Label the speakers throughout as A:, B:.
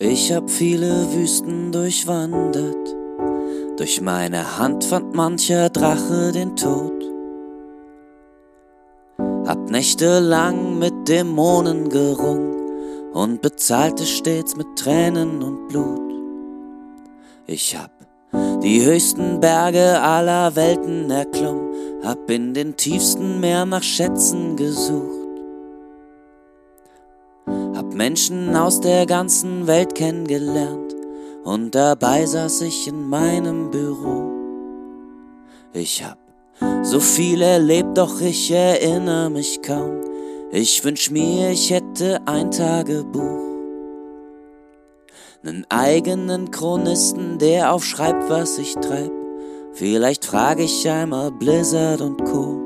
A: Ich hab viele Wüsten durchwandert, durch meine Hand fand mancher Drache den Tod. Hab nächtelang mit Dämonen gerungen und bezahlte stets mit Tränen und Blut. Ich hab die höchsten Berge aller Welten erklommen, hab in den tiefsten Meer nach Schätzen gesucht. Hab Menschen aus der ganzen Welt kennengelernt und dabei saß ich in meinem Büro. Ich hab so viel erlebt, doch ich erinnere mich kaum. Ich wünsch mir, ich hätte ein Tagebuch. Nen eigenen Chronisten, der aufschreibt, was ich treib. Vielleicht frage ich einmal Blizzard und Co.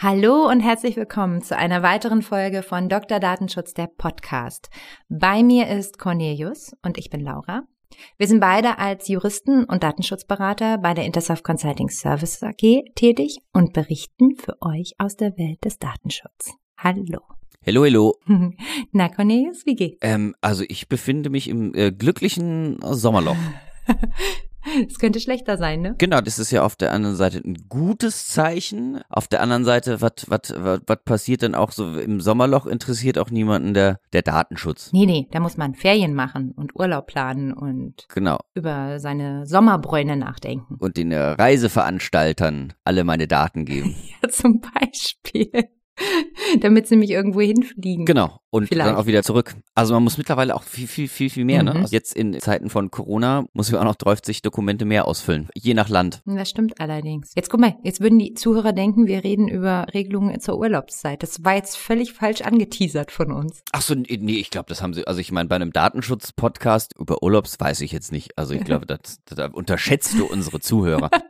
B: Hallo und herzlich willkommen zu einer weiteren Folge von Dr. Datenschutz, der Podcast. Bei mir ist Cornelius und ich bin Laura. Wir sind beide als Juristen und Datenschutzberater bei der Intersoft Consulting Services AG tätig und berichten für euch aus der Welt des Datenschutzes. Hallo.
C: Hello, hello.
B: Na, Cornelius, wie geht's?
C: Ähm, also ich befinde mich im äh, glücklichen Sommerloch.
B: Es könnte schlechter sein, ne?
C: Genau, das ist ja auf der anderen Seite ein gutes Zeichen. Auf der anderen Seite, was passiert denn auch so im Sommerloch interessiert auch niemanden der der Datenschutz.
B: Nee, nee, da muss man Ferien machen und Urlaub planen und
C: Genau.
B: über seine Sommerbräune nachdenken.
C: Und den äh, Reiseveranstaltern alle meine Daten geben.
B: Ja, zum Beispiel. Damit sie mich irgendwo hinfliegen.
C: Genau. Und
B: Vielleicht.
C: dann auch wieder zurück. Also man muss mittlerweile auch viel, viel, viel, viel mehr, ne?
B: Mhm.
C: Also jetzt in Zeiten von Corona muss man auch noch 30 Dokumente mehr ausfüllen. Je nach Land.
B: Das stimmt allerdings. Jetzt guck mal, jetzt würden die Zuhörer denken, wir reden über Regelungen zur Urlaubszeit. Das war jetzt völlig falsch angeteasert von uns.
C: Ach so, nee, ich glaube, das haben sie, also ich meine, bei einem Datenschutz-Podcast über Urlaubs weiß ich jetzt nicht. Also ich glaube, das, da unterschätzt du unsere Zuhörer.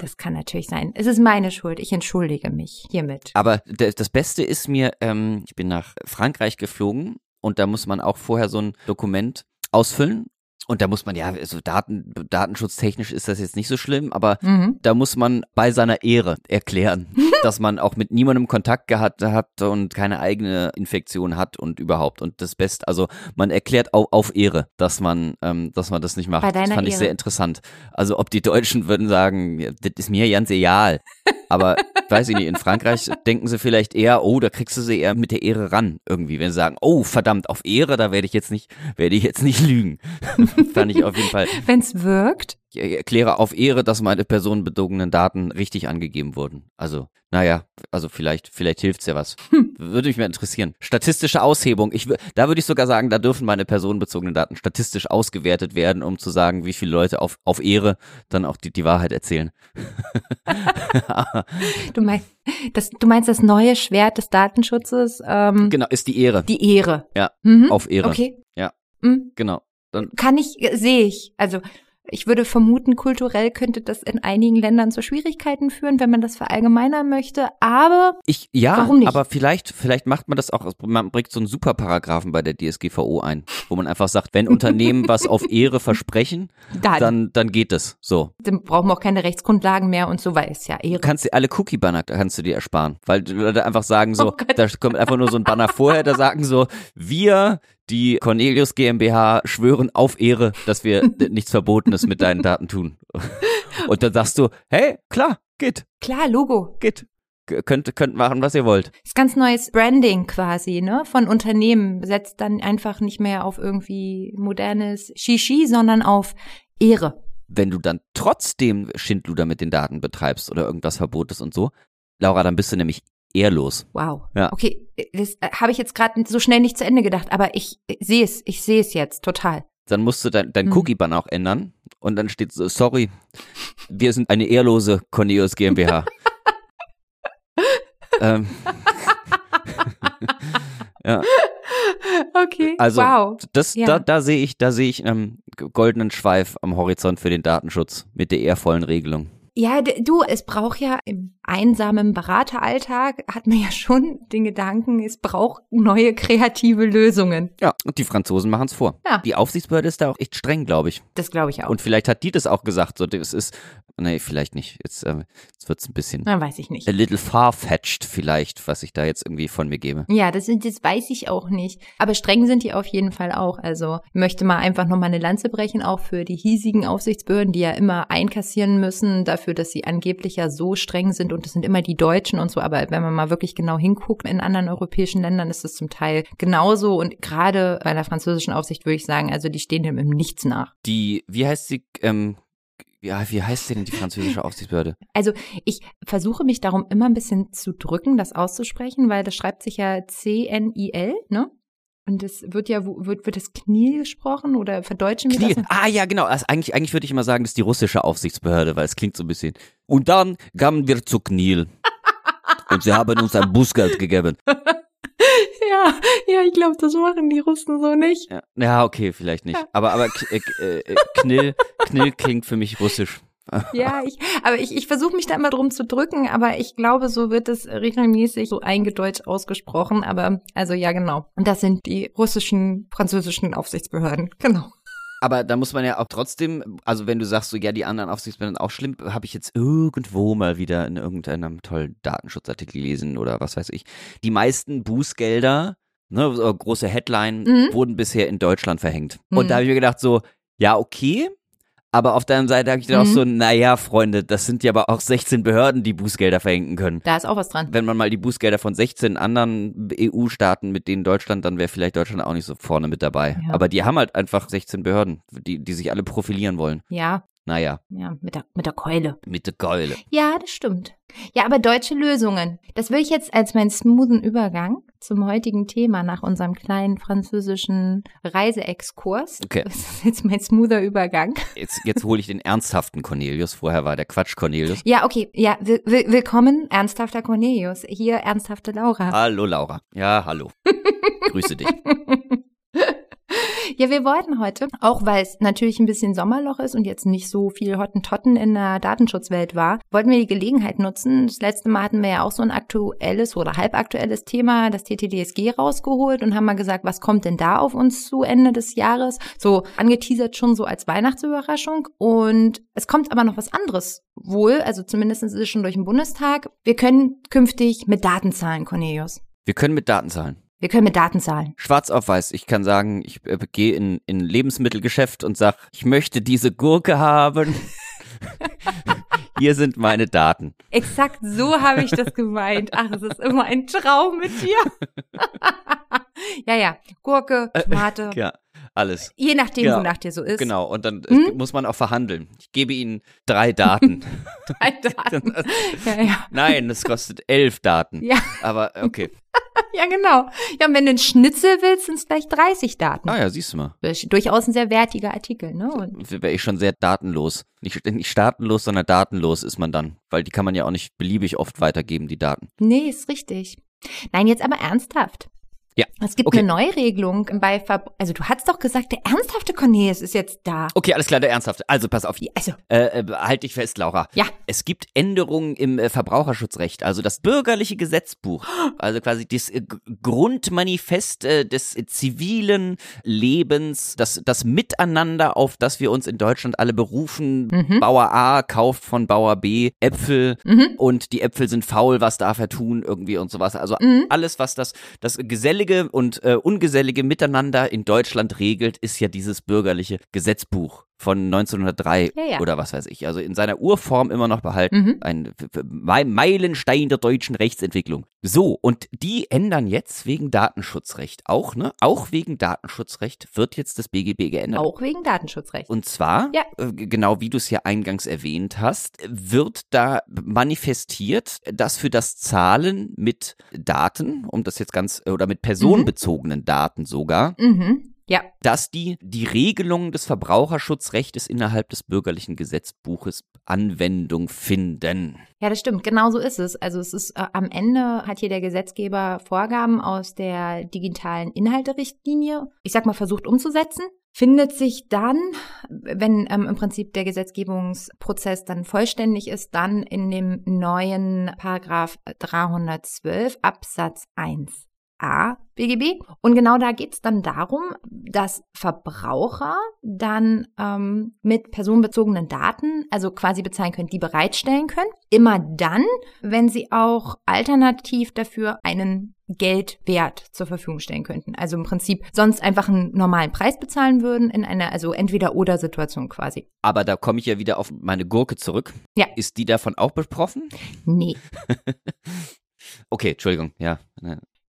B: Das kann natürlich sein. Es ist meine Schuld. Ich entschuldige mich hiermit.
C: Aber d- das Beste ist mir, ähm, ich bin nach Frankreich geflogen und da muss man auch vorher so ein Dokument ausfüllen. Und da muss man, ja, also Daten, datenschutztechnisch ist das jetzt nicht so schlimm, aber
B: Mhm.
C: da muss man bei seiner Ehre erklären, dass man auch mit niemandem Kontakt gehabt hat und keine eigene Infektion hat und überhaupt. Und das Beste, also man erklärt auf, auf Ehre, dass man, ähm, dass man das nicht macht.
B: Bei
C: das fand ich
B: Ehre.
C: sehr interessant. Also ob die Deutschen würden sagen, ja, das ist mir ganz egal. Aber weiß ich nicht, in Frankreich denken sie vielleicht eher, oh, da kriegst du sie eher mit der Ehre ran, irgendwie, wenn sie sagen, oh, verdammt, auf Ehre, da werde ich jetzt nicht, werde ich jetzt nicht lügen. Fand ich auf jeden Fall.
B: Wenn's wirkt,
C: erkläre auf Ehre, dass meine personenbezogenen Daten richtig angegeben wurden. Also, naja, also vielleicht, vielleicht hilft's ja was. Würde mich mal interessieren. Statistische Aushebung. Ich, da würde ich sogar sagen, da dürfen meine personenbezogenen Daten statistisch ausgewertet werden, um zu sagen, wie viele Leute auf, auf Ehre dann auch die, die Wahrheit erzählen.
B: du meinst, das, du meinst das neue Schwert des Datenschutzes, ähm,
C: genau, ist die Ehre.
B: die Ehre.
C: Ja,
B: Mhm.
C: auf Ehre.
B: Okay.
C: Ja.
B: Mhm.
C: Genau. Dann,
B: Kann ich, äh, sehe ich. Also ich würde vermuten, kulturell könnte das in einigen Ländern zu Schwierigkeiten führen, wenn man das verallgemeinern möchte. Aber
C: ich, ja,
B: Warum nicht?
C: aber vielleicht, vielleicht macht man das auch, man bringt so einen Superparagraphen bei der DSGVO ein, wo man einfach sagt, wenn Unternehmen was auf Ehre versprechen,
B: dann,
C: dann, dann geht es. So.
B: dann brauchen wir auch keine Rechtsgrundlagen mehr und so weiter. Ist ja
C: Du
B: Ehre.
C: kannst dir alle Cookie-Banner kannst du dir ersparen, weil Leute einfach sagen so,
B: Oh
C: da kommt einfach nur so ein Banner vorher, da sagen so, wir, die Cornelius GmbH, schwören auf Ehre, dass wir nichts Verbotenes mit deinen Daten tun. Und dann sagst du, hey, klar, geht,
B: Klar, Logo.
C: geht. K- Könnt, könnt machen, was ihr wollt.
B: Ist ganz neues Branding quasi, ne? Von Unternehmen. Setzt dann einfach nicht mehr auf irgendwie modernes Shishi, sondern auf Ehre.
C: Wenn du dann trotzdem Schindluder mit den Daten betreibst oder irgendwas Verbotes und so, Laura, dann bist du nämlich ehrlos.
B: Wow.
C: Ja.
B: Okay, das äh, habe ich jetzt gerade so schnell nicht zu Ende gedacht, aber ich sehe es, ich sehe es jetzt total.
C: Dann musst du dein, dein
B: Hm.
C: Cookie-Banner auch ändern und dann steht so, sorry, wir sind eine ehrlose Cornelius GmbH. ähm, ja,
B: Okay.
C: also
B: wow.
C: das,
B: Ja.
C: da, da sehe ich, da sehe ich einen goldenen Schweif am Horizont für den Datenschutz mit der ehrvollen Regelung.
B: Ja, du, es braucht ja im einsamen Berateralltag hat man ja schon den Gedanken, es braucht neue kreative Lösungen.
C: Ja, und die Franzosen machen es vor.
B: Ja.
C: Die Aufsichtsbehörde ist da auch echt streng, glaube ich.
B: Das glaube ich auch.
C: Und vielleicht hat die das auch gesagt. So, das ist, Nee, vielleicht nicht. Jetzt, äh, jetzt wird's ein bisschen
B: Na, weiß ich nicht.
C: a little far-fetched vielleicht, was ich da jetzt irgendwie von mir gebe.
B: Ja, das, sind, das weiß ich auch nicht. Aber streng sind die auf jeden Fall auch. Also ich möchte mal einfach nochmal eine Lanze brechen, auch für die hiesigen Aufsichtsbehörden, die ja immer einkassieren müssen dafür, dass sie angeblich ja so streng sind und das sind immer die Deutschen und so. Aber wenn man mal wirklich genau hinguckt, in anderen europäischen Ländern ist es zum Teil genauso. Und gerade bei der französischen Aufsicht würde ich sagen, also die stehen dem im Nichts nach.
C: Die, wie heißt sie, ähm, ja, wie heißt denn die französische Aufsichtsbehörde?
B: Also ich versuche mich darum immer ein bisschen zu drücken, das auszusprechen, weil das schreibt sich ja C-N-I-L, ne? Und es wird ja, wird, wird das Knie gesprochen oder verdeutschen wir
C: Knie.
B: das?
C: Ah ja, genau. Also eigentlich, eigentlich würde ich immer sagen, das ist die russische Aufsichtsbehörde, weil es klingt so ein bisschen. Und dann kamen wir zu Kniel. Und sie haben uns ein Bußgeld gegeben.
B: Ja, ja, ich glaube, das machen die Russen so nicht.
C: Ja, ja okay, vielleicht nicht. Aber, aber K- äh, äh, Knill, Knill klingt für mich russisch.
B: Ja, ich, aber ich, ich versuche mich da immer drum zu drücken, aber ich glaube, so wird es regelmäßig so eingedeutscht ausgesprochen. Aber also ja, genau. Und das sind die russischen, französischen Aufsichtsbehörden. Genau.
C: Aber da muss man ja auch trotzdem, also wenn du sagst, so ja, die anderen Aufsichtsbehörden auch schlimm, habe ich jetzt irgendwo mal wieder in irgendeinem tollen Datenschutzartikel gelesen oder was weiß ich. Die meisten Bußgelder, ne, große Headline,
B: Mhm.
C: wurden bisher in Deutschland verhängt.
B: Mhm.
C: Und da habe ich mir gedacht, so, ja, okay. Aber auf der anderen Seite habe ich dann auch
B: Mhm.
C: so, naja, Freunde, das sind ja aber auch 16 Behörden, die Bußgelder verhängen können.
B: Da ist auch was dran.
C: Wenn man mal die Bußgelder von 16 anderen EU-Staaten mit denen Deutschland, dann wäre vielleicht Deutschland auch nicht so vorne mit dabei.
B: Ja.
C: Aber die haben halt einfach 16 Behörden, die, die sich alle profilieren wollen.
B: Ja,
C: Naja,
B: ja, mit der, mit der Keule.
C: mit der Keule.
B: Ja, das stimmt. Ja, aber deutsche Lösungen. Das will ich jetzt als meinen smoothen Übergang zum heutigen Thema nach unserem kleinen französischen Reiseexkurs.
C: Okay.
B: Das ist jetzt mein smoother Übergang.
C: Jetzt, jetzt hole ich den ernsthaften Cornelius. Vorher war der Quatsch Cornelius.
B: Ja, okay. Ja, will, will, willkommen, ernsthafter Cornelius. Hier, ernsthafte Laura.
C: Hallo Laura. Ja, hallo. Grüße dich.
B: Ja, wir wollten heute, auch weil es natürlich ein bisschen Sommerloch ist und jetzt nicht so viel Hottentotten in der Datenschutzwelt war, wollten wir die Gelegenheit nutzen. Das letzte Mal hatten wir ja auch so ein aktuelles oder halbaktuelles Thema, das TTDSG rausgeholt und haben mal gesagt, was kommt denn da auf uns zu Ende des Jahres? So angeteasert schon so als Weihnachtsüberraschung. Und es kommt aber noch was anderes wohl, also zumindest ist es schon durch den Bundestag. Wir können künftig mit Daten zahlen, Cornelius.
C: Wir können mit Daten zahlen.
B: Wir können mit Daten zahlen.
C: Schwarz auf weiß. Ich kann sagen, ich äh, gehe in in ein Lebensmittelgeschäft und sag, ich möchte diese Gurke haben. Hier sind meine Daten.
B: Exakt so habe ich das gemeint. Ach, es ist immer ein Traum mit dir. ja, ja. Gurke, Tomate.
C: Ja, alles.
B: Je nachdem,
C: Ja,
B: wonach dir so ist.
C: Genau, und dann
B: Hm?
C: muss man auch verhandeln. Ich gebe Ihnen drei Daten.
B: Drei Daten. ja, ja.
C: Nein, das kostet elf Daten.
B: Ja,
C: Aber okay.
B: ja, genau. Ja, und wenn du einen Schnitzel willst, sind es gleich 30 Daten.
C: Ah ja, siehst du mal.
B: Durchaus ein sehr wertiger Artikel, ne? Und
C: Wäre ich schon sehr datenlos. Nicht, nicht staatenlos, sondern datenlos ist man dann. Weil die kann man ja auch nicht beliebig oft weitergeben, die Daten.
B: nee, ist richtig. Nein, jetzt aber ernsthaft.
C: Ja,
B: Es gibt
C: okay.
B: eine Neuregelung bei Ver also du hast doch gesagt, der ernsthafte Cornelius ist jetzt da.
C: Okay, alles klar, der Ernsthafte. Also pass auf.
B: Also,
C: Äh, äh, halt dich fest, Laura.
B: Ja.
C: Es gibt Änderungen im äh, Verbraucherschutzrecht, also das bürgerliche Gesetzbuch, also quasi das äh, Grundmanifest des zivilen Lebens, das, das Miteinander, auf das wir uns in Deutschland alle berufen.
B: Mhm.
C: Bauer A kauft von Bauer B Äpfel
B: mhm.
C: und die Äpfel sind faul, was darf er tun irgendwie und sowas. Also
B: Mhm.
C: alles, was das, das gesellige und äh, ungesellige Miteinander in Deutschland regelt, ist ja dieses bürgerliche Gesetzbuch von 1903
B: Ja, ja.
C: oder was weiß ich. Also in seiner Urform immer noch behalten.
B: Mhm.
C: Ein Meilenstein der deutschen Rechtsentwicklung. So, und die ändern jetzt wegen Datenschutzrecht auch, ne? Auch wegen Datenschutzrecht wird jetzt das BGB geändert.
B: Auch wegen Datenschutzrecht.
C: Und zwar,
B: Ja.
C: äh, genau wie du es ja eingangs erwähnt hast, wird da manifestiert, dass für das Zahlen mit Daten, um das jetzt ganz, oder mit personenbezogenen Daten sogar,
B: Mhm. Ja.
C: dass die die Regelungen des Verbraucherschutzrechtes innerhalb des bürgerlichen Gesetzbuches Anwendung finden.
B: Ja, das stimmt. Genau so ist es. Also es ist äh, am Ende hat hier der Gesetzgeber Vorgaben aus der digitalen Inhalterichtlinie, ich sag mal, versucht umzusetzen. Findet sich dann, wenn ähm, im Prinzip der Gesetzgebungsprozess dann vollständig ist, dann in dem neuen Paragraph 312 Absatz 1. a BGB. Und genau da geht es dann darum, dass Verbraucher dann ähm, mit personenbezogenen Daten, also quasi bezahlen können, die bereitstellen können. Immer dann, wenn sie auch alternativ dafür einen Geldwert zur Verfügung stellen könnten. Also im Prinzip sonst einfach einen normalen Preis bezahlen würden in einer, also entweder oder Situation quasi.
C: Aber da komme ich ja wieder auf meine Gurke zurück.
B: Ja.
C: Ist die davon auch betroffen?
B: Nee.
C: okay, Entschuldigung, ja.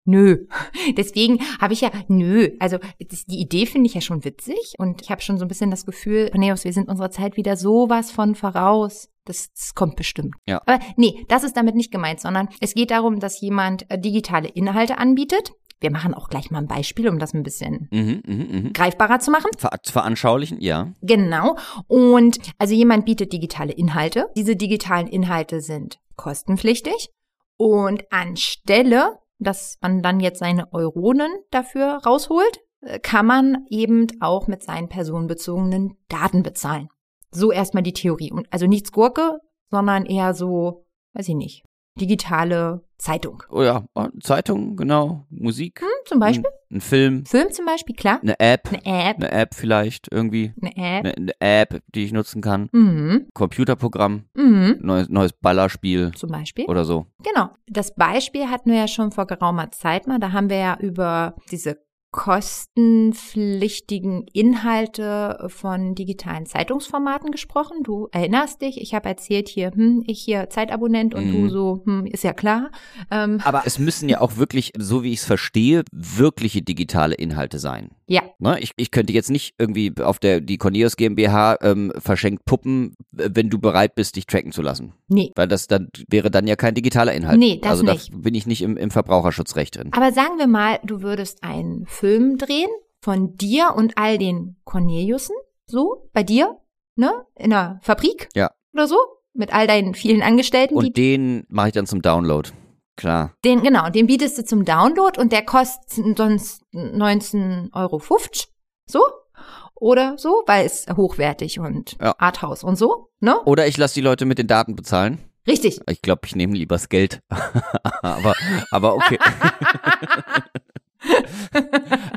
B: Nö. Deswegen habe ich ja, nö. Also das, die Idee finde ich ja schon witzig und ich habe schon so ein bisschen das Gefühl, Neos, wir sind unserer Zeit wieder sowas von voraus. Das, das kommt bestimmt.
C: Ja.
B: Aber nee, das ist damit nicht gemeint, sondern es geht darum, dass jemand äh, digitale Inhalte anbietet. Wir machen auch gleich mal ein Beispiel, um das ein bisschen
C: Mhm, mhm, mhm.
B: greifbarer zu machen.
C: Ver veranschaulichen, ja.
B: Genau. Und also jemand bietet digitale Inhalte. Diese digitalen Inhalte sind kostenpflichtig. Und anstelle, dass man dann jetzt seine Euronen dafür rausholt, äh, kann man eben auch mit seinen personenbezogenen Daten bezahlen. So erstmal die Theorie. Also nichts Gurke, sondern eher so, weiß ich nicht, digitale Zeitung.
C: Oh ja, Zeitung, genau, Musik,
B: Hm, zum Beispiel.
C: ein, ein Film,
B: Film zum Beispiel, klar.
C: eine App,
B: Eine App.
C: eine App vielleicht irgendwie,
B: Eine App.
C: eine, eine App, die ich nutzen kann,
B: Mhm.
C: Computerprogramm,
B: Mhm.
C: neues, neues Ballerspiel
B: Zum Beispiel.
C: oder so.
B: Genau. Das Beispiel hatten wir ja schon vor geraumer Zeit mal. Da haben wir ja über diese kostenpflichtigen Inhalte von digitalen Zeitungsformaten gesprochen. Du erinnerst dich, ich habe erzählt hier, hm, ich hier Zeitabonnent und du
C: Mhm.
B: so, hm, ist ja klar. Ähm,
C: Aber es müssen ja auch wirklich, so wie ich es verstehe, wirkliche digitale Inhalte sein.
B: Ja,
C: Ne? Ich, ich könnte jetzt nicht irgendwie auf der die Cornelius GmbH ähm, verschenkt Puppen, wenn du bereit bist, dich tracken zu lassen.
B: nee.
C: Weil das dann wäre dann ja kein digitaler Inhalt.
B: Nee, das
C: also
B: nicht.
C: da bin ich nicht im, im Verbraucherschutzrecht drin.
B: Aber sagen wir mal, du würdest einen Film drehen von dir und all den Corneliussen, so, bei dir, ne, in der Fabrik.
C: Ja.
B: Oder so, mit all deinen vielen Angestellten,
C: Und den mache ich dann zum Download. Klar.
B: Den, genau, den bietest du zum Download und der kostet sonst 19,50 Euro. So? Oder so, weil es hochwertig und
C: Ja.
B: Arthouse und so, ne?
C: Oder ich lasse die Leute mit den Daten bezahlen.
B: Richtig.
C: Ich glaube, ich nehme lieber das Geld. aber, aber okay.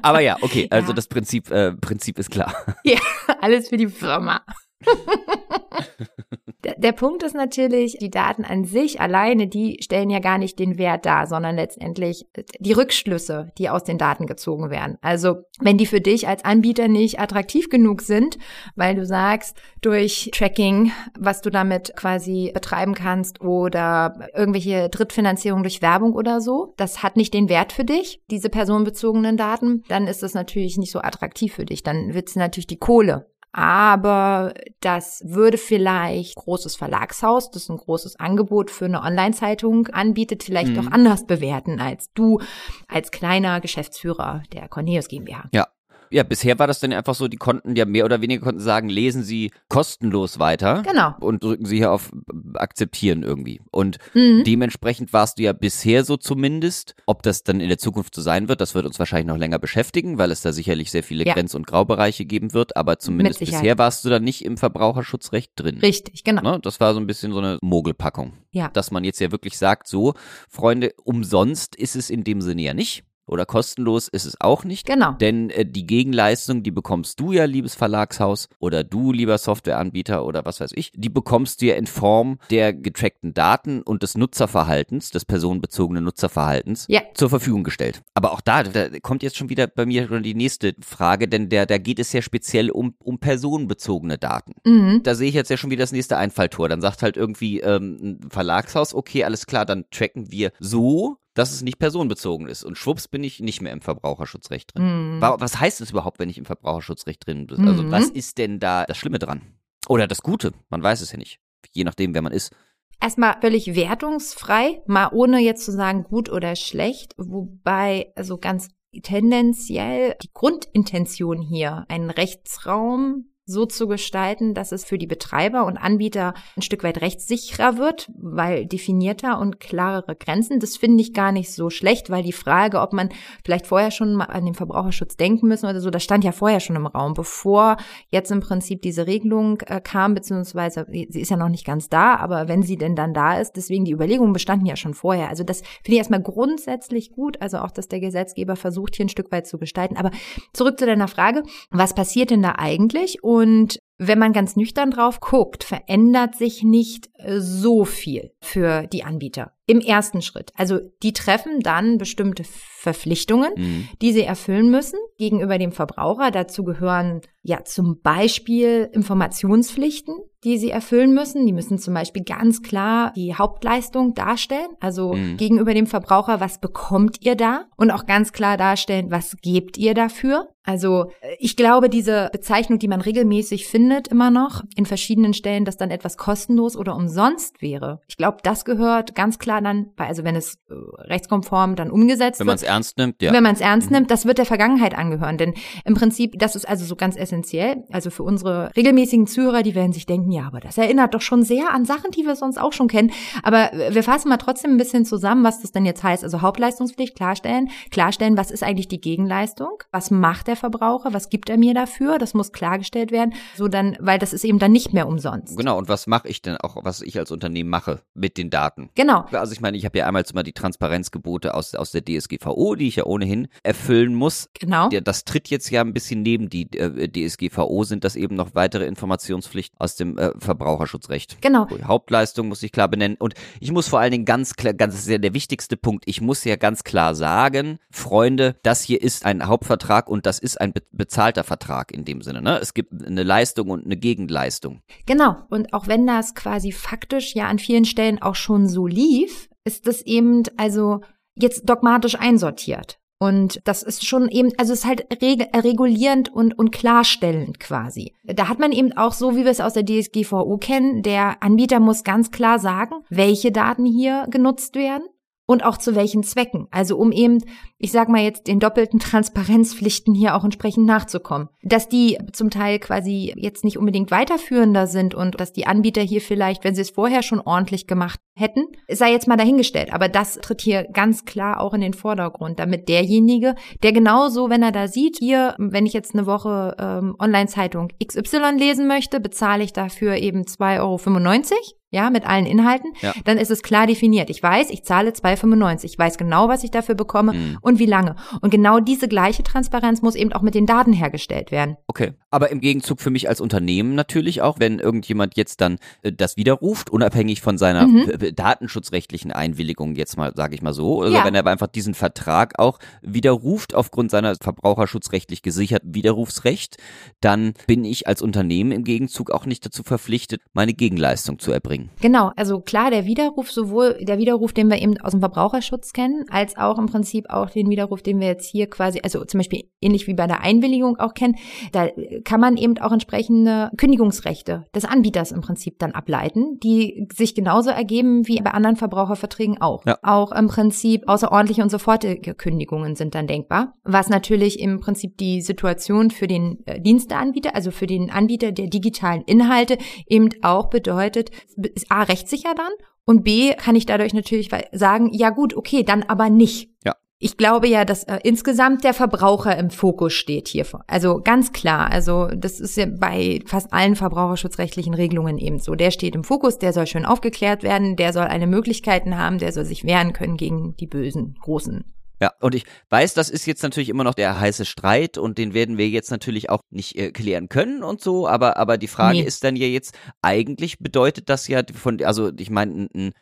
C: aber ja, okay. Also
B: Ja.
C: das Prinzip, äh, Prinzip ist klar.
B: Ja, alles für die Firma. der, Punkt ist natürlich, die Daten an sich alleine, die stellen ja gar nicht den Wert dar, sondern letztendlich die Rückschlüsse, die aus den Daten gezogen werden. Also wenn die für dich als Anbieter nicht attraktiv genug sind, weil du sagst, durch Tracking, was du damit quasi betreiben kannst oder irgendwelche Drittfinanzierung durch Werbung oder so, das hat nicht den Wert für dich, diese personenbezogenen Daten, dann ist das natürlich nicht so attraktiv für dich. Dann willst du natürlich die Kohle aber das würde vielleicht großes Verlagshaus, das ein großes Angebot für eine Online-Zeitung anbietet, vielleicht
C: Mhm.
B: doch anders bewerten als du als kleiner Geschäftsführer der Cornelius GmbH.
C: Ja. Ja, bisher war das dann einfach so, die konnten ja mehr oder weniger konnten sagen, lesen Sie kostenlos weiter.
B: Genau.
C: Und drücken Sie hier auf Akzeptieren irgendwie. Und
B: Mhm.
C: dementsprechend warst du ja bisher so zumindest. Ob das dann in der Zukunft so sein wird, das wird uns wahrscheinlich noch länger beschäftigen, weil es da sicherlich sehr viele
B: Ja.
C: Grenz- und Graubereiche geben wird. Aber zumindest bisher warst du da nicht im Verbraucherschutzrecht drin.
B: Richtig, genau.
C: Ne? Das war so ein bisschen so eine Mogelpackung.
B: Ja.
C: Dass man jetzt ja wirklich sagt, so, Freunde, umsonst ist es in dem Sinne ja nicht. Oder kostenlos ist es auch nicht.
B: Genau.
C: Denn äh, die Gegenleistung, die bekommst du ja, liebes Verlagshaus, oder du, lieber Softwareanbieter oder was weiß ich, die bekommst du ja in Form der getrackten Daten und des Nutzerverhaltens, des personenbezogenen Nutzerverhaltens
B: Ja.
C: zur Verfügung gestellt. Aber auch da, da kommt jetzt schon wieder bei mir schon die nächste Frage, denn der, da geht es ja speziell um, um personenbezogene Daten.
B: Mhm.
C: Da sehe ich jetzt ja schon wieder das nächste Einfalltor. Dann sagt halt irgendwie ähm, ein Verlagshaus, okay, alles klar, dann tracken wir so, dass es nicht personenbezogen ist. Und schwupps bin ich nicht mehr im Verbraucherschutzrecht drin.
B: Mhm.
C: Wa- Was heißt es überhaupt, wenn ich im Verbraucherschutzrecht drin bin? Also
B: Mhm.
C: was ist denn da das Schlimme dran? Oder das Gute? Man weiß es ja nicht. Je nachdem, wer man ist.
B: Erstmal völlig wertungsfrei, mal ohne jetzt zu sagen gut oder schlecht, wobei also ganz tendenziell die Grundintention hier, einen Rechtsraum so zu gestalten, dass es für die Betreiber und Anbieter ein Stück weit rechtssicherer wird, weil definierter und klarere Grenzen. Das finde ich gar nicht so schlecht, weil die Frage, ob man vielleicht vorher schon mal an den Verbraucherschutz denken müssen oder so, das stand ja vorher schon im Raum, bevor jetzt im Prinzip diese Regelung äh, kam, beziehungsweise sie ist ja noch nicht ganz da, aber wenn sie denn dann da ist, deswegen die Überlegungen bestanden ja schon vorher. Also das finde ich erstmal grundsätzlich gut, also auch, dass der Gesetzgeber versucht, hier ein Stück weit zu gestalten. Aber zurück zu deiner Frage, was passiert denn da eigentlich? Und und wenn man ganz nüchtern drauf guckt, verändert sich nicht äh, so viel für die Anbieter im ersten Schritt. Also die treffen dann bestimmte Verpflichtungen, mhm. die sie erfüllen müssen gegenüber dem Verbraucher. Dazu gehören ja zum Beispiel Informationspflichten, die sie erfüllen müssen. Die müssen zum Beispiel ganz klar die Hauptleistung darstellen, also mhm. gegenüber dem Verbraucher, was bekommt ihr da? Und auch ganz klar darstellen, was gebt ihr dafür? Also äh, ich glaube, diese Bezeichnung, die man regelmäßig findet, immer noch in verschiedenen Stellen, dass dann etwas kostenlos oder umsonst wäre. Ich glaube, das gehört ganz klar dann, bei, also wenn es äh, rechtskonform dann umgesetzt
C: wenn wird. Wenn man es ernst nimmt, ja.
B: Wenn man es ernst mhm. nimmt, das wird der Vergangenheit angehören. Denn im Prinzip, das ist also so ganz essentiell. Also für unsere regelmäßigen Zuhörer, die werden sich denken, ja, aber das erinnert doch schon sehr an Sachen, die wir sonst auch schon kennen. Aber wir fassen mal trotzdem ein bisschen zusammen, was das denn jetzt heißt. Also Hauptleistungspflicht klarstellen, klarstellen, was ist eigentlich die Gegenleistung? Was macht der Verbraucher? Was gibt er mir dafür? Das muss klargestellt werden. So dann, weil das ist eben dann nicht mehr umsonst.
C: Genau. Und was mache ich denn auch, was ich als Unternehmen mache mit den Daten?
B: Genau.
C: Also ich meine, ich habe ja einmal mal die Transparenzgebote aus, aus der DSGVO, die ich ja ohnehin erfüllen muss.
B: Genau.
C: Das tritt jetzt ja ein bisschen neben die äh, DSGVO, sind das eben noch weitere Informationspflichten aus dem äh, Verbraucherschutzrecht.
B: Genau.
C: Die Hauptleistung muss ich klar benennen. Und ich muss vor allen Dingen ganz klar, ganz das ist ja der wichtigste Punkt, ich muss ja ganz klar sagen, Freunde, das hier ist ein Hauptvertrag und das ist ein be bezahlter Vertrag in dem Sinne. Ne? Es gibt eine Leistung und eine Gegenleistung.
B: Genau. Und auch wenn das quasi faktisch ja an vielen Stellen auch schon so lief, ist das eben also jetzt dogmatisch einsortiert. Und das ist schon eben, also es ist halt regulierend und, und klarstellend quasi. Da hat man eben auch so, wie wir es aus der DSGVO kennen, der Anbieter muss ganz klar sagen, welche Daten hier genutzt werden und auch zu welchen Zwecken. Also um eben, ich sag mal jetzt, den doppelten Transparenzpflichten hier auch entsprechend nachzukommen. Dass die zum Teil quasi jetzt nicht unbedingt weiterführender sind und dass die Anbieter hier vielleicht, wenn sie es vorher schon ordentlich gemacht hätten, sei jetzt mal dahingestellt. Aber das tritt hier ganz klar auch in den Vordergrund, damit derjenige, der genauso, wenn er da sieht, hier, wenn ich jetzt eine Woche ähm, Online-Zeitung XY lesen möchte, bezahle ich dafür eben 2,95 Euro ja, mit allen Inhalten, ja. dann ist es klar definiert. Ich weiß, ich zahle 2,95. Ich weiß genau, was ich dafür bekomme mhm. und wie lange. Und genau diese gleiche Transparenz muss eben auch mit den Daten hergestellt werden.
C: Okay. Aber im Gegenzug für mich als Unternehmen natürlich auch, wenn irgendjemand jetzt dann äh, das widerruft, unabhängig von seiner mhm. datenschutzrechtlichen Einwilligung, jetzt mal, sage ich mal so, also ja. wenn er einfach diesen Vertrag auch widerruft aufgrund seiner verbraucherschutzrechtlich gesicherten Widerrufsrecht, dann bin ich als Unternehmen im Gegenzug auch nicht dazu verpflichtet, meine Gegenleistung zu erbringen bringen.
B: Genau, also klar, der Widerruf, sowohl der Widerruf, den wir eben aus dem Verbraucherschutz kennen, als auch im Prinzip auch den Widerruf, den wir jetzt hier quasi, also zum Beispiel ähnlich wie bei der Einwilligung auch kennen, da kann man eben auch entsprechende Kündigungsrechte des Anbieters im Prinzip dann ableiten, die sich genauso ergeben wie bei anderen Verbraucherverträgen auch. Ja. Auch im Prinzip außerordentliche und sofortige Kündigungen sind dann denkbar, was natürlich im Prinzip die Situation für den äh, Diensteanbieter, also für den Anbieter der digitalen Inhalte eben auch bedeutet, ist A rechtssicher dann und B kann ich dadurch natürlich sagen, ja gut, okay, dann aber nicht.
C: Ja.
B: Ich glaube ja, dass äh, insgesamt der Verbraucher im Fokus steht hier. Also ganz klar, also das ist ja bei fast allen verbraucherschutzrechtlichen Regelungen eben so. Der steht im Fokus, der soll schön aufgeklärt werden, der soll eine Möglichkeiten haben, der soll sich wehren können gegen die bösen, großen
C: ja, und ich weiß, das ist jetzt natürlich immer noch der heiße Streit und den werden wir jetzt natürlich auch nicht äh, klären können und so, aber, aber die Frage nee. ist dann ja jetzt, eigentlich bedeutet das ja von, also ich meine, ein, ein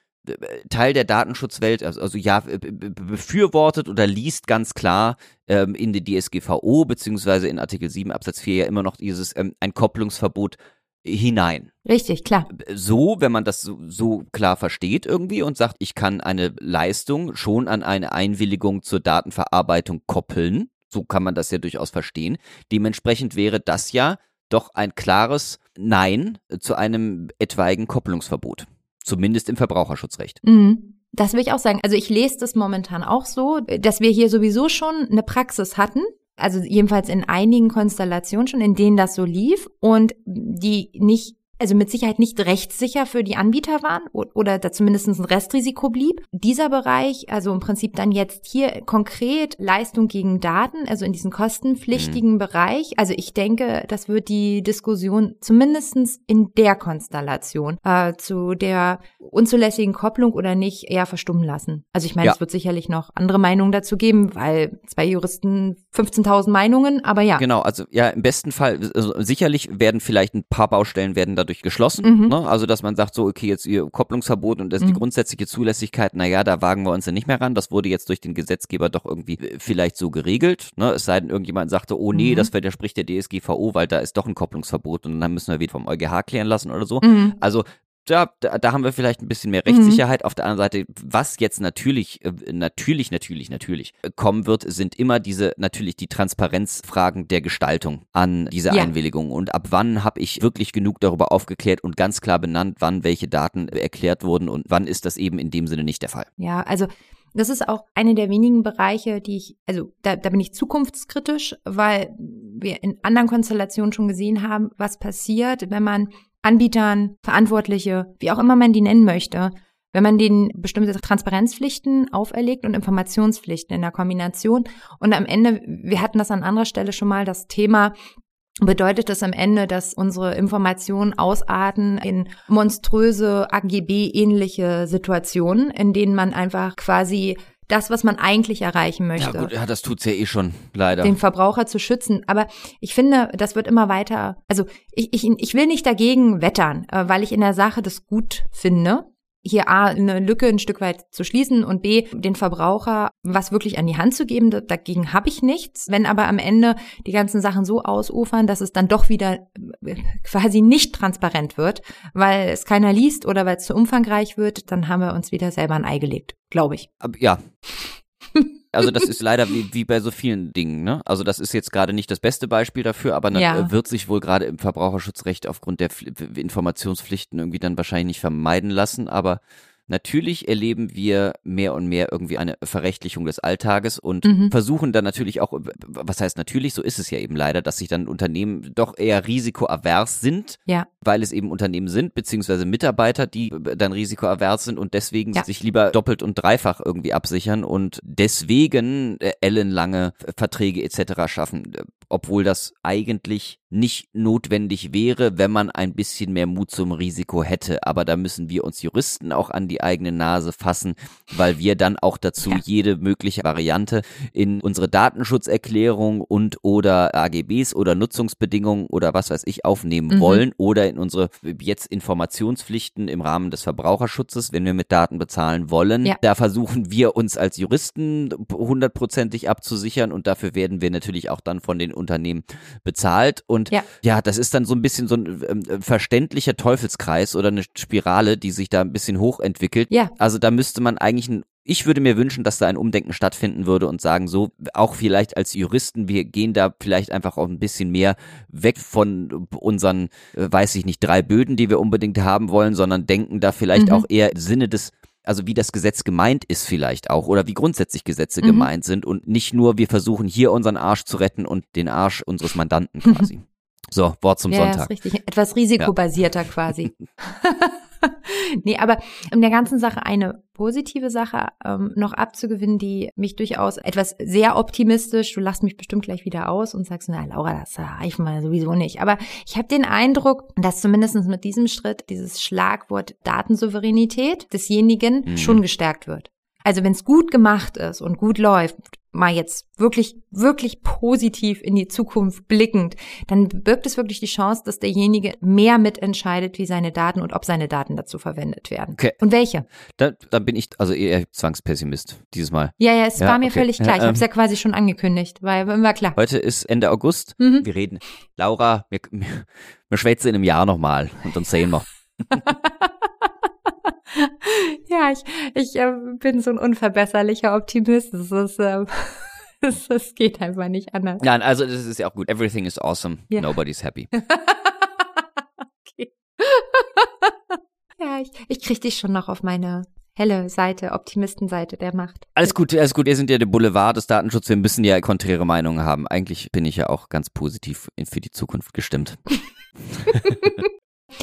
C: Teil der Datenschutzwelt, also, also ja, befürwortet oder liest ganz klar ähm, in die DSGVO beziehungsweise in Artikel 7 Absatz 4 ja immer noch dieses ähm, ein Kopplungsverbot hinein.
B: Richtig, klar.
C: So, wenn man das so, so, klar versteht irgendwie und sagt, ich kann eine Leistung schon an eine Einwilligung zur Datenverarbeitung koppeln, so kann man das ja durchaus verstehen. Dementsprechend wäre das ja doch ein klares Nein zu einem etwaigen Kopplungsverbot. Zumindest im Verbraucherschutzrecht.
B: Mhm. Das will ich auch sagen. Also ich lese das momentan auch so, dass wir hier sowieso schon eine Praxis hatten, also jedenfalls in einigen Konstellationen schon, in denen das so lief und die nicht also mit Sicherheit nicht rechtssicher für die Anbieter waren oder da zumindest ein Restrisiko blieb. Dieser Bereich, also im Prinzip dann jetzt hier konkret Leistung gegen Daten, also in diesem kostenpflichtigen mhm. Bereich. Also ich denke, das wird die Diskussion zumindestens in der Konstellation äh, zu der unzulässigen Kopplung oder nicht eher verstummen lassen. Also ich meine, ja. es wird sicherlich noch andere Meinungen dazu geben, weil zwei Juristen 15.000 Meinungen, aber ja.
C: Genau, also ja, im besten Fall, also sicherlich werden vielleicht ein paar Baustellen werden da dadurch geschlossen. Mhm. Ne? Also dass man sagt so, okay, jetzt ihr Kopplungsverbot und das ist mhm. die grundsätzliche Zulässigkeit, naja, da wagen wir uns ja nicht mehr ran. Das wurde jetzt durch den Gesetzgeber doch irgendwie äh, vielleicht so geregelt. Ne? Es sei denn, irgendjemand sagte, oh nee, mhm. das widerspricht der DSGVO, weil da ist doch ein Kopplungsverbot und dann müssen wir wieder vom EuGH klären lassen oder so. Mhm. Also da, da, da haben wir vielleicht ein bisschen mehr Rechtssicherheit. Mhm. Auf der anderen Seite, was jetzt natürlich, äh, natürlich, natürlich, natürlich äh, kommen wird, sind immer diese, natürlich die Transparenzfragen der Gestaltung an diese ja. Einwilligung. Und ab wann habe ich wirklich genug darüber aufgeklärt und ganz klar benannt, wann welche Daten erklärt wurden und wann ist das eben in dem Sinne nicht der Fall.
B: Ja, also das ist auch eine der wenigen Bereiche, die ich, also da, da bin ich zukunftskritisch, weil wir in anderen Konstellationen schon gesehen haben, was passiert, wenn man Anbietern, Verantwortliche, wie auch immer man die nennen möchte, wenn man denen bestimmte Transparenzpflichten auferlegt und Informationspflichten in der Kombination. Und am Ende, wir hatten das an anderer Stelle schon mal, das Thema, bedeutet das am Ende, dass unsere Informationen ausarten in monströse AGB-ähnliche Situationen, in denen man einfach quasi das, was man eigentlich erreichen möchte.
C: Ja gut, ja, das tut's ja eh schon, leider.
B: Den Verbraucher zu schützen. Aber ich finde, das wird immer weiter, also ich, ich, ich will nicht dagegen wettern, äh, weil ich in der Sache das gut finde hier A, eine Lücke ein Stück weit zu schließen und B, den Verbraucher was wirklich an die Hand zu geben. Dagegen habe ich nichts. Wenn aber am Ende die ganzen Sachen so ausufern, dass es dann doch wieder äh, quasi nicht transparent wird, weil es keiner liest oder weil es zu umfangreich wird, dann haben wir uns wieder selber ein Ei gelegt, glaube ich.
C: Ja. Also das ist leider wie, wie bei so vielen Dingen. Ne? Also das ist jetzt gerade nicht das beste Beispiel dafür, aber ja. wird sich wohl gerade im Verbraucherschutzrecht aufgrund der Informationspflichten irgendwie dann wahrscheinlich nicht vermeiden lassen. Aber Natürlich erleben wir mehr und mehr irgendwie eine Verrechtlichung des Alltages und mhm. versuchen dann natürlich auch, was heißt natürlich, so ist es ja eben leider, dass sich dann Unternehmen doch eher risikoavers sind,
B: ja.
C: weil es eben Unternehmen sind, beziehungsweise Mitarbeiter, die dann risikoavers sind und deswegen ja. sich lieber doppelt und dreifach irgendwie absichern und deswegen äh, ellenlange Verträge etc. schaffen, obwohl das eigentlich nicht notwendig wäre, wenn man ein bisschen mehr Mut zum Risiko hätte. Aber da müssen wir uns Juristen auch an die eigene Nase fassen, weil wir dann auch dazu ja. jede mögliche Variante in unsere Datenschutzerklärung und oder AGBs oder Nutzungsbedingungen oder was weiß ich aufnehmen mhm. wollen oder in unsere jetzt Informationspflichten im Rahmen des Verbraucherschutzes, wenn wir mit Daten bezahlen wollen. Ja. Da versuchen wir uns als Juristen hundertprozentig abzusichern und dafür werden wir natürlich auch dann von den Unternehmen bezahlt und und ja. ja, das ist dann so ein bisschen so ein ähm, verständlicher Teufelskreis oder eine Spirale, die sich da ein bisschen hochentwickelt.
B: Ja.
C: Also da müsste man eigentlich ein ich würde mir wünschen, dass da ein Umdenken stattfinden würde und sagen, so, auch vielleicht als Juristen, wir gehen da vielleicht einfach auch ein bisschen mehr weg von unseren, äh, weiß ich nicht, drei Böden, die wir unbedingt haben wollen, sondern denken da vielleicht mhm. auch eher im Sinne des also wie das Gesetz gemeint ist vielleicht auch oder wie grundsätzlich Gesetze mhm. gemeint sind und nicht nur wir versuchen hier unseren Arsch zu retten und den Arsch unseres Mandanten quasi. So, Wort zum
B: ja,
C: Sonntag.
B: Ja, ist richtig. Etwas risikobasierter ja. quasi. nee, aber um der ganzen Sache eine positive Sache ähm, noch abzugewinnen, die mich durchaus etwas sehr optimistisch, du lachst mich bestimmt gleich wieder aus und sagst, na Laura, das reicht mal sowieso nicht. Aber ich habe den Eindruck, dass zumindest mit diesem Schritt dieses Schlagwort Datensouveränität desjenigen mhm. schon gestärkt wird. Also wenn es gut gemacht ist und gut läuft, mal jetzt wirklich, wirklich positiv in die Zukunft blickend, dann birgt es wirklich die Chance, dass derjenige mehr mitentscheidet, wie seine Daten und ob seine Daten dazu verwendet werden. Okay. Und welche?
C: Da, da bin ich also eher Zwangspessimist dieses Mal.
B: Ja, ja, es ja, war mir okay. völlig klar. Ich ähm, habe es ja quasi schon angekündigt, weil war klar.
C: Heute ist Ende August. Mhm. Wir reden. Laura, wir, wir schwätzen in einem Jahr nochmal und dann sehen wir.
B: ja, ich, ich äh, bin so ein unverbesserlicher Optimist. Das ist, äh, das, das geht einfach nicht anders.
C: Nein, also das ist ja auch gut. Everything is awesome. Ja. Nobody's happy.
B: okay. ja, ich, ich krieg dich schon noch auf meine helle Seite, Optimistenseite der Macht.
C: Alles gut, alles gut. Wir sind ja der Boulevard des Datenschutzes. Wir müssen ja konträre Meinungen haben. Eigentlich bin ich ja auch ganz positiv für die Zukunft gestimmt.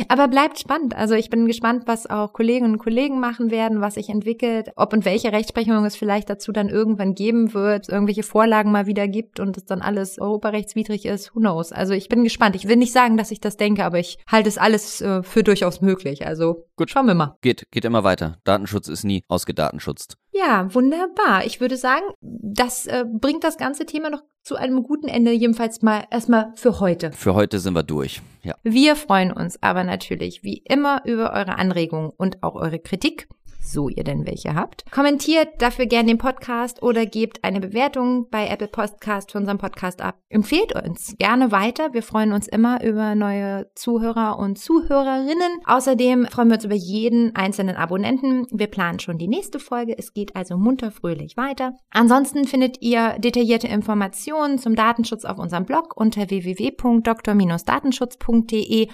B: Aber bleibt spannend. Also ich bin gespannt, was auch Kolleginnen und Kollegen machen werden, was sich entwickelt, ob und welche Rechtsprechung es vielleicht dazu dann irgendwann geben wird, irgendwelche Vorlagen mal wieder gibt und es dann alles europarechtswidrig ist. Who knows? Also ich bin gespannt. Ich will nicht sagen, dass ich das denke, aber ich halte es alles äh, für durchaus möglich. Also gut, schauen wir mal.
C: Geht, geht immer weiter. Datenschutz ist nie ausgedatenschutzt.
B: Ja, wunderbar. Ich würde sagen, das äh, bringt das ganze Thema noch zu einem guten Ende, jedenfalls mal erstmal für heute.
C: Für heute sind wir durch. Ja.
B: Wir freuen uns aber natürlich wie immer über eure Anregungen und auch eure Kritik so ihr denn welche habt. Kommentiert dafür gerne den Podcast oder gebt eine Bewertung bei Apple Podcast für unseren Podcast ab. Empfehlt uns gerne weiter. Wir freuen uns immer über neue Zuhörer und Zuhörerinnen. Außerdem freuen wir uns über jeden einzelnen Abonnenten. Wir planen schon die nächste Folge. Es geht also munter fröhlich weiter. Ansonsten findet ihr detaillierte Informationen zum Datenschutz auf unserem Blog unter www.dr-datenschutz.de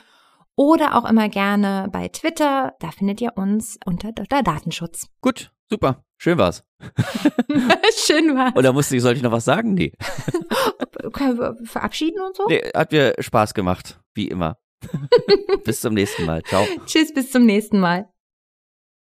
B: oder auch immer gerne bei Twitter. Da findet ihr uns unter Dr. Datenschutz.
C: Gut, super. Schön war's.
B: Schön war's.
C: Oder musste ich, sollte ich noch was sagen? Nee.
B: Können wir verabschieden und so?
C: Nee, hat mir Spaß gemacht, wie immer. bis zum nächsten Mal. Ciao.
B: Tschüss, bis zum nächsten Mal.